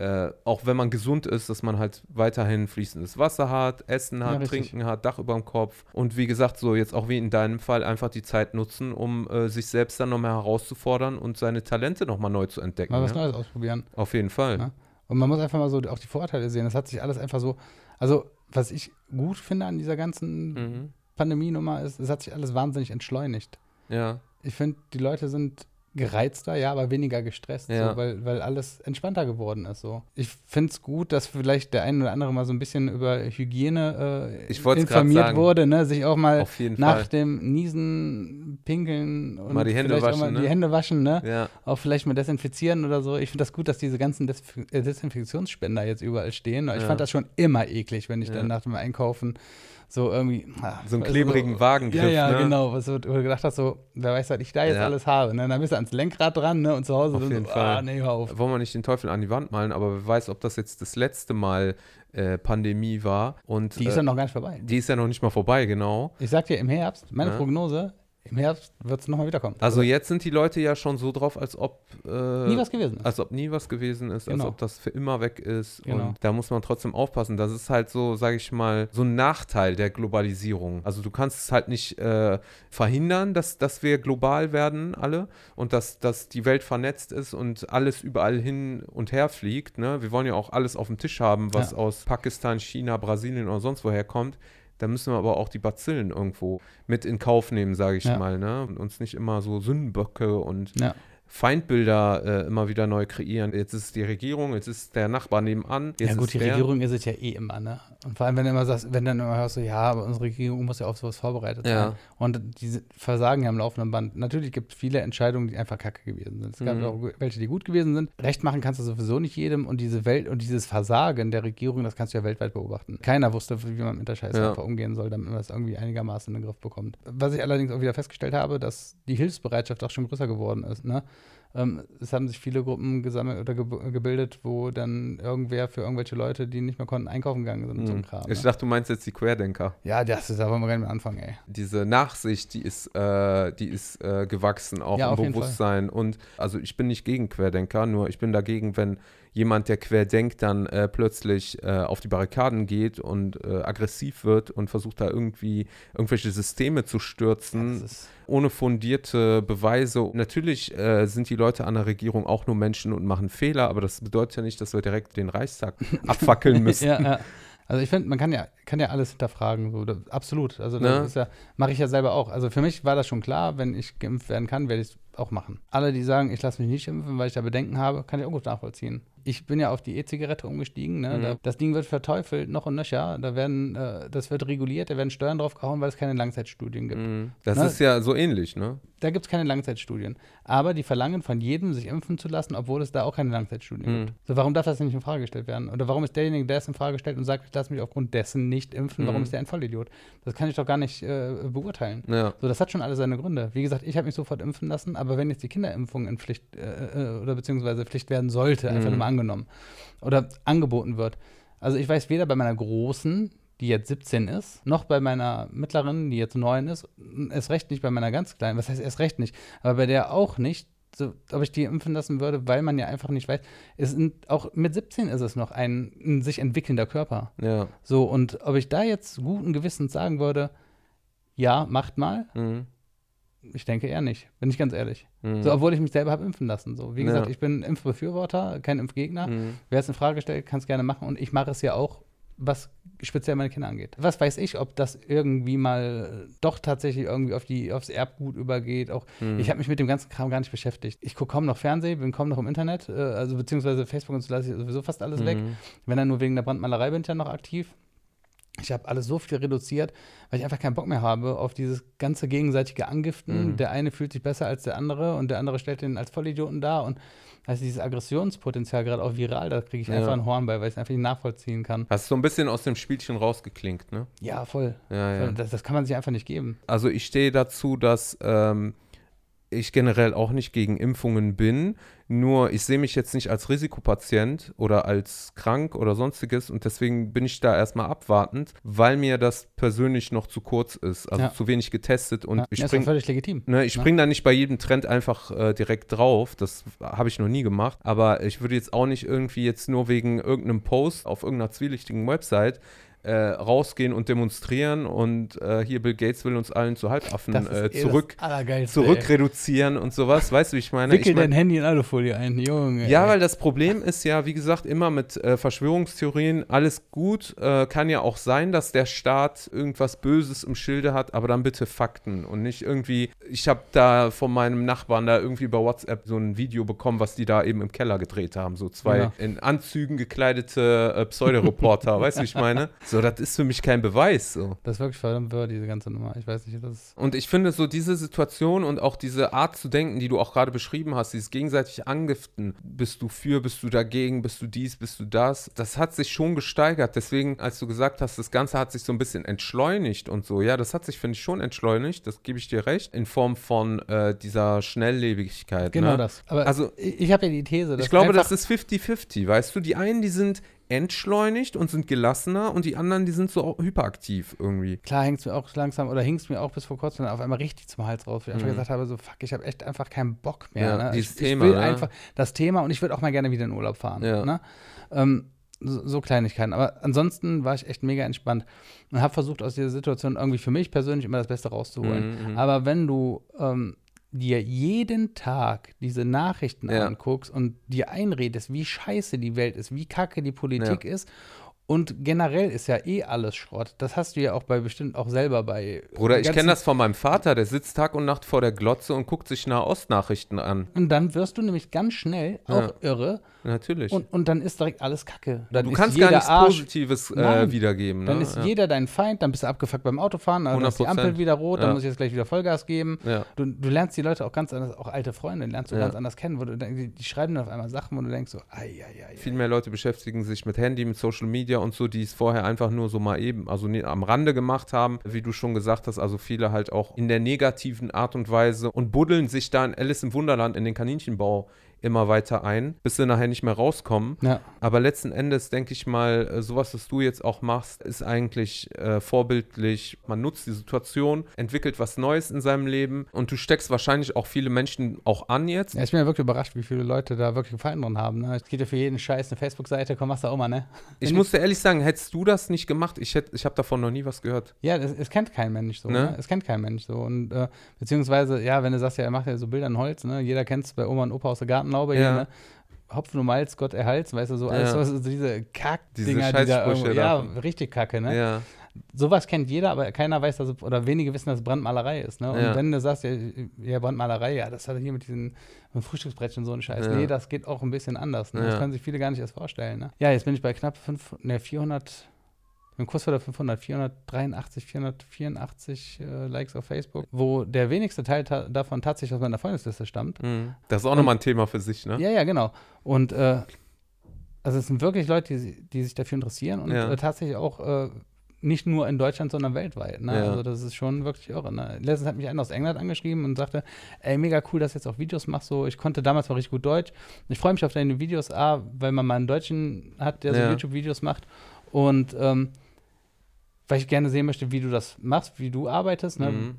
äh, auch wenn man gesund ist, dass man halt weiterhin fließendes Wasser hat, Essen Ja, hat, richtig. Trinken hat, Dach über dem Kopf. Und wie gesagt, so jetzt auch wie in deinem Fall einfach die Zeit nutzen, um äh, sich selbst dann nochmal herauszufordern und seine Talente nochmal neu zu entdecken. Mal was ne? Neues ausprobieren. Auf jeden Fall. Ja. Und man muss einfach mal so auch die Vorteile sehen. Das hat sich alles einfach so, also was ich gut finde an dieser ganzen Mhm. Pandemie-Nummer ist, es hat sich alles wahnsinnig entschleunigt. Ja, Ich finde, die Leute sind gereizter, ja, aber weniger gestresst, Ja. so, weil, weil alles entspannter geworden ist. So. Ich finde es gut, dass vielleicht der eine oder andere mal so ein bisschen über Hygiene äh, informiert wurde, ne? sich auch mal nach Fall. dem Niesen, Pinkeln und Mal die Hände vielleicht auch waschen, mal ne? die Hände waschen, ne? Ja, Auch vielleicht mal desinfizieren oder so. Ich finde das gut, dass diese ganzen Desinf äh, Desinfektionsspender jetzt überall stehen. Ich Ja. fand das schon immer eklig, wenn ich dann nach dem Einkaufen so irgendwie. ah, so einen du, klebrigen Wagengriff. Ja, ja, ne? genau. Was du, wo du gedacht hast, so, wer weiß, was ich da jetzt Ja. alles habe. Ne? Dann bist du ans Lenkrad dran ne? und zu Hause Auf jeden so, Fall. ah, nee, hör auf. Wollen wir nicht den Teufel an die Wand malen, aber wer weiß, ob das jetzt das letzte Mal äh, Pandemie war. Und Die ist äh, ja noch gar nicht vorbei. die ist ja noch nicht mal vorbei, genau. Ich sag dir, im Herbst, meine Ja. Prognose, im Herbst wird es nochmal wiederkommen. Also jetzt sind die Leute ja schon so drauf, als ob äh, Nie was gewesen ist. als ob nie was gewesen ist, als Genau. ob das für immer weg ist. Genau. Und da muss man trotzdem aufpassen. Das ist halt so, sage ich mal, so ein Nachteil der Globalisierung. Also du kannst es halt nicht äh, verhindern, dass, dass wir global werden alle und dass, dass die Welt vernetzt ist und alles überall hin und her fliegt. Ne? Wir wollen ja auch alles auf dem Tisch haben, was Ja. aus Pakistan, China, Brasilien oder sonst woher kommt. Da müssen wir aber auch die Bazillen irgendwo mit in Kauf nehmen, sage ich Ja. mal. Ne? Und uns nicht immer so Sündenböcke und Ja. Feindbilder äh, immer wieder neu kreieren. Jetzt ist es die Regierung, jetzt ist der Nachbar nebenan. Ja gut, die der. Regierung ist es ja eh immer, ne? Und vor allem, wenn du immer sagst, wenn dann immer hörst du, ja, aber unsere Regierung muss ja auf sowas vorbereitet Ja. sein. Und diese versagen ja am laufenden Band. Natürlich gibt es viele Entscheidungen, die einfach kacke gewesen sind. Es gab Mhm. auch welche, die gut gewesen sind. Recht machen kannst du sowieso nicht jedem. Und diese Welt und dieses Versagen der Regierung, das kannst du ja weltweit beobachten. Keiner wusste, wie man mit der Scheiße Ja. einfach umgehen soll, damit man das irgendwie einigermaßen in den Griff bekommt. Was ich allerdings auch wieder festgestellt habe, dass die Hilfsbereitschaft auch schon größer geworden ist, ne? Ähm, es haben sich viele Gruppen gesammelt oder ge gebildet, wo dann irgendwer für irgendwelche Leute, die nicht mehr konnten, einkaufen gegangen sind und so ein Hm. Kram. Ich Ne? dachte, du meinst jetzt die Querdenker. Ja, das ist, wollen wir gar nicht mehr anfangen, ey. Diese Nachsicht, die ist, äh, die ist äh, gewachsen, auch Ja, im Bewusstsein. Und also ich bin nicht gegen Querdenker, nur ich bin dagegen, wenn jemand, der quer denkt, dann äh, plötzlich äh, auf die Barrikaden geht und äh, aggressiv wird und versucht da irgendwie irgendwelche Systeme zu stürzen. Ohne fundierte Beweise. Natürlich äh, sind die Leute an der Regierung auch nur Menschen und machen Fehler, aber das bedeutet ja nicht, dass wir direkt den Reichstag abfackeln müssen. ja, ja. Also ich finde, man kann ja, kann ja alles hinterfragen, so, das, absolut. Also das Ne? ist ja, mache ich ja selber auch. Also für mich war das schon klar, wenn ich geimpft werden kann, werde ich es auch machen. Alle, die sagen, ich lasse mich nicht impfen, weil ich da Bedenken habe, kann ich auch gut nachvollziehen. Ich bin ja auf die E-Zigarette umgestiegen. Ne? Mhm. Da, das Ding wird verteufelt, noch und nöcher. Da werden, äh, das wird reguliert, da werden Steuern drauf gehauen, weil es keine Langzeitstudien gibt. Mhm. Das Ne? ist ja so ähnlich, ne? Da gibt es keine Langzeitstudien. Aber die verlangen von jedem, sich impfen zu lassen, obwohl es da auch keine Langzeitstudien Mhm. gibt. So, warum darf das nicht in Frage gestellt werden? Oder warum ist derjenige, der es in Frage stellt und sagt, ich lasse mich aufgrund dessen nicht impfen, warum Mhm. ist der ein Vollidiot? Das kann ich doch gar nicht äh, beurteilen. Ja. So, das hat schon alle seine Gründe. Wie gesagt, ich habe mich sofort impfen lassen, aber wenn jetzt die Kinderimpfung in Pflicht äh, äh, oder beziehungsweise Pflicht werden sollte, einfach Mhm. nur mal angenommen oder angeboten wird. Also ich weiß weder bei meiner Großen, die jetzt 17 ist, noch bei meiner Mittleren, die jetzt 9 ist, erst recht nicht bei meiner ganz Kleinen, was heißt erst recht nicht, aber bei der auch nicht, so, ob ich die impfen lassen würde, weil man ja einfach nicht weiß. Es sind, auch mit 17 ist es noch ein, ein sich entwickelnder Körper. Ja. So, und ob ich da jetzt guten Gewissens sagen würde, ja, macht mal, Mhm. Ich denke eher nicht, bin ich ganz ehrlich. Mhm. So, obwohl ich mich selber habe impfen lassen. So, wie Ja. gesagt, ich bin Impfbefürworter, kein Impfgegner. Mhm. Wer es in Frage stellt, kann es gerne machen und ich mache es ja auch, was speziell meine Kinder angeht. Was weiß ich, ob das irgendwie mal doch tatsächlich irgendwie auf die, aufs Erbgut übergeht. Auch Mhm. ich habe mich mit dem ganzen Kram gar nicht beschäftigt. Ich gucke kaum noch Fernsehen, bin kaum noch im Internet, äh, also beziehungsweise Facebook und so lasse ich sowieso fast alles weg. Mhm. Wenn dann nur wegen der Brandmalerei bin ich ja noch aktiv. Ich habe alles so viel reduziert, weil ich einfach keinen Bock mehr habe auf dieses ganze gegenseitige Angiften. Mhm. Der eine fühlt sich besser als der andere und der andere stellt den als Vollidioten dar. Und also dieses Aggressionspotenzial, gerade auch viral, da kriege ich Ja. einfach ein Horn bei, weil ich es einfach nicht nachvollziehen kann. Hast so ein bisschen aus dem Spielchen rausgeklinkt, ne? Ja, voll. Ja, ja. Das, das kann man sich einfach nicht geben. Also ich stehe dazu, dass ähm, ich generell auch nicht gegen Impfungen bin. Nur ich sehe mich jetzt nicht als Risikopatient oder als krank oder sonstiges und deswegen bin ich da erstmal abwartend, weil mir das persönlich noch zu kurz ist, also Ja. zu wenig getestet und ja, ich das ist spring, doch völlig legitim. Ne, ich Ne? springe da nicht bei jedem Trend einfach äh, direkt drauf. Das habe ich noch nie gemacht. Aber ich würde jetzt auch nicht irgendwie jetzt nur wegen irgendeinem Post auf irgendeiner zwielichtigen Website äh, rausgehen und demonstrieren und äh, hier Bill Gates will uns allen zu Halbaffen äh, eh zurück, zurück reduzieren und sowas. Weißt du, wie ich meine? Wickel ich mein, dein Handy in Alufolie ein, Junge. ja, ey. weil das Problem ist ja, wie gesagt, immer mit äh, Verschwörungstheorien, alles gut. Äh, kann ja auch sein, dass der Staat irgendwas Böses im Schilde hat, aber dann bitte Fakten und nicht irgendwie. Ich habe da von meinem Nachbarn da irgendwie über WhatsApp so ein Video bekommen, was die da eben im Keller gedreht haben. So zwei Ja. in Anzügen gekleidete äh, Pseudoreporter, weißt du, wie ich meine? So, das ist für mich kein Beweis. So. Das ist wirklich verdammt wirr, diese ganze Nummer. Ich weiß nicht, das ist. Und ich finde so diese Situation und auch diese Art zu denken, die du auch gerade beschrieben hast, dieses gegenseitig Angiften, bist du für, bist du dagegen, bist du dies, bist du das, das hat sich schon gesteigert. Deswegen, als du gesagt hast, das Ganze hat sich so ein bisschen entschleunigt und so, ja, das hat sich, finde ich, schon entschleunigt, das gebe ich dir recht, in Form von äh, dieser Schnelllebigkeit. Genau ne? das. Aber Also- ich, ich habe ja die These, dass Ich glaube, das ist 50-50, weißt du? Die einen, die sind entschleunigt und sind gelassener und die anderen, die sind so hyperaktiv irgendwie. Klar hängt es mir auch langsam oder hing es mir auch bis vor kurzem dann auf einmal richtig zum Hals raus, wo ich einfach Mhm. gesagt habe, so fuck, ich habe echt einfach keinen Bock mehr. Ja, ne? dieses ich, Thema, Ich will ne? einfach das Thema und ich würde auch mal gerne wieder in Urlaub fahren. Ja. Ne? Ähm, so, so Kleinigkeiten. Aber ansonsten war ich echt mega entspannt und habe versucht, aus dieser Situation irgendwie für mich persönlich immer das Beste rauszuholen. Mhm, mhm. Aber wenn du ähm, dir jeden Tag diese Nachrichten Ja. anguckst und dir einredest, wie scheiße die Welt ist, wie kacke die Politik ist und generell ist ja eh alles Schrott. Das hast du ja auch bei bestimmt auch selber bei. Bruder, ich kenne das von meinem Vater, der sitzt Tag und Nacht vor der Glotze und guckt sich Nahostnachrichten an. Und dann wirst du nämlich ganz schnell auch Ja. irre Natürlich. und, und dann ist direkt alles Kacke. Dann du kannst gar nichts Arsch, Positives äh, wiedergeben. Dann ne? ist ja. jeder dein Feind, dann bist du abgefuckt beim Autofahren, dann ist die 100%. Ampel wieder rot, dann Ja. muss ich jetzt gleich wieder Vollgas geben. Du, du lernst die Leute auch ganz anders, auch alte Freunde, lernst du ganz anders kennen, wo du die, die schreiben dann auf einmal Sachen, wo du denkst so, ei, ei, ei, Viel mehr Leute beschäftigen sich mit Handy, mit Social Media und so, die es vorher einfach nur so mal eben, also nie, am Rande gemacht haben, wie du schon gesagt hast, also viele halt auch in der negativen Art und Weise und buddeln sich da in Alice im Wunderland in den Kaninchenbau immer weiter ein, bis sie nachher nicht mehr rauskommen. Ja. Aber letzten Endes denke ich mal, äh, sowas, was du jetzt auch machst, ist eigentlich äh, vorbildlich. Man nutzt die Situation, entwickelt was Neues in seinem Leben und du steckst wahrscheinlich auch viele Menschen auch an jetzt. Ja, ich bin ja wirklich überrascht, wie viele Leute da wirklich Gefallen dran haben. Ne? Es geht ja für jeden Scheiß eine Facebook-Seite, komm, machst du auch mal, ne? Ich muss dir ehrlich sagen, hättest du das nicht gemacht, ich, hätt- ich habe davon noch nie was gehört. Ja, es, es kennt kein Mensch so, Ne? ne? Es kennt kein Mensch so. Und äh, beziehungsweise, ja, wenn du sagst, ja, er macht ja so Bilder in Holz, ne? Jeder kennt es bei Oma und Opa aus der Gartenlaube Ja. hier, ne? Hopfen und Malz, Gott erhalts, weißt du, so alles, Ja. was, so diese Kack-Dinger, Diese die da irgendwo, ja, richtig kacke, ne? Ja. Sowas kennt jeder, aber keiner weiß, dass oder wenige wissen, dass es Brandmalerei ist, ne? Und Ja. wenn du sagst, ja, ja, Brandmalerei, ja, das hat er hier mit diesen mit dem Frühstücksbrettchen so ein Scheiß. Ja. Nee, das geht auch ein bisschen anders, ne? Das können sich viele gar nicht erst vorstellen, ne? Ja, jetzt bin ich bei knapp 5, ne, 400 ich bin kurz vor der 500, 483, 484 äh, Likes auf Facebook, wo der wenigste Teil ta davon tatsächlich aus meiner Freundesliste stammt. Mhm. Das ist auch nochmal ein Thema für sich, ne? Ja, ja, genau. Und äh, also es sind wirklich Leute, die, die sich dafür interessieren und Ja. äh, tatsächlich auch äh, nicht nur in Deutschland, sondern weltweit. Ne? Ja. Also das ist schon wirklich irre. Ne? Letztens hat mich einer aus England angeschrieben und sagte, ey, mega cool, dass du jetzt auch Videos machst. So, ich konnte damals mal richtig gut Deutsch. Ich freue mich auf deine Videos, A, weil man mal einen Deutschen hat, der so Ja. YouTube-Videos macht. Und ähm, weil ich gerne sehen möchte, wie du das machst, wie du arbeitest. Ne? Mhm.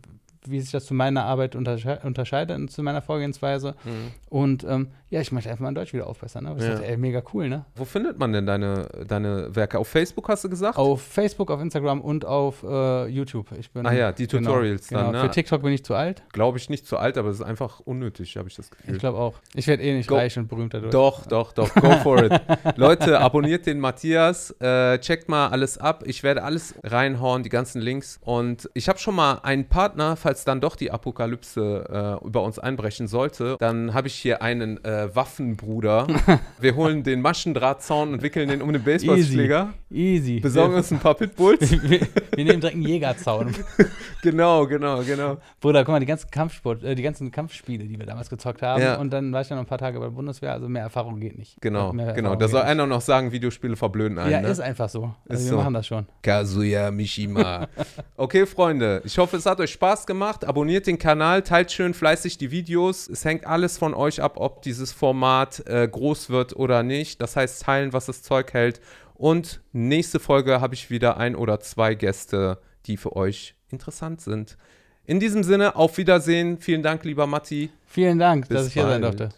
Wie sich das zu meiner Arbeit untersche unterscheidet und zu meiner Vorgehensweise. Mhm. Und ähm, ja, ich möchte einfach mein Deutsch wieder aufbessern. Ne? Ja. dachte, ey, mega cool, ne? Wo findet man denn deine, deine Werke? Auf Facebook hast du gesagt? Auf Facebook, auf Instagram und auf äh, YouTube. Ich bin, Ah ja, die Tutorials genau, dann, genau. ne? Für TikTok bin ich zu alt. Glaube ich nicht zu alt, aber es ist einfach unnötig, habe ich das Gefühl. Ich glaube auch. Ich werde eh nicht Go- reich und berühmt dadurch. Doch, doch, doch, go for it. Leute, abonniert den Matthias, äh, checkt mal alles ab. Ich werde alles reinhauen, die ganzen Links. Und ich habe schon mal einen Partner, falls dann doch die Apokalypse äh, über uns einbrechen sollte, dann habe ich hier einen äh, Waffenbruder. Wir holen den Maschendrahtzaun und wickeln den um den Baseballschläger. Easy. Besorgen wir, uns ein paar Pitbulls. wir, wir nehmen direkt einen Jägerzaun. genau, genau, genau. Bruder, guck mal, die ganzen Kampfsport, äh, die ganzen Kampfspiele, die wir damals gezockt haben. Ja. Und dann war ich ja noch ein paar Tage bei der Bundeswehr, also mehr Erfahrung geht nicht. Genau, genau. Erfahrung Da soll einer noch sagen, Videospiele verblöden einen. Ja, ne? ist einfach so. Also Ist wir so. machen das schon. Kazuya Mishima. okay, Freunde, ich hoffe, es hat euch Spaß gemacht. Abonniert den Kanal, teilt schön fleißig die Videos. Es hängt alles von euch ab, ob dieses Format äh, groß wird oder nicht. Das heißt, teilen, was das Zeug hält. Und nächste Folge habe ich wieder ein oder zwei Gäste, die für euch interessant sind. In diesem Sinne, auf Wiedersehen. Vielen Dank, lieber Matti. Vielen Dank, Bis dass ich hier sein durfte.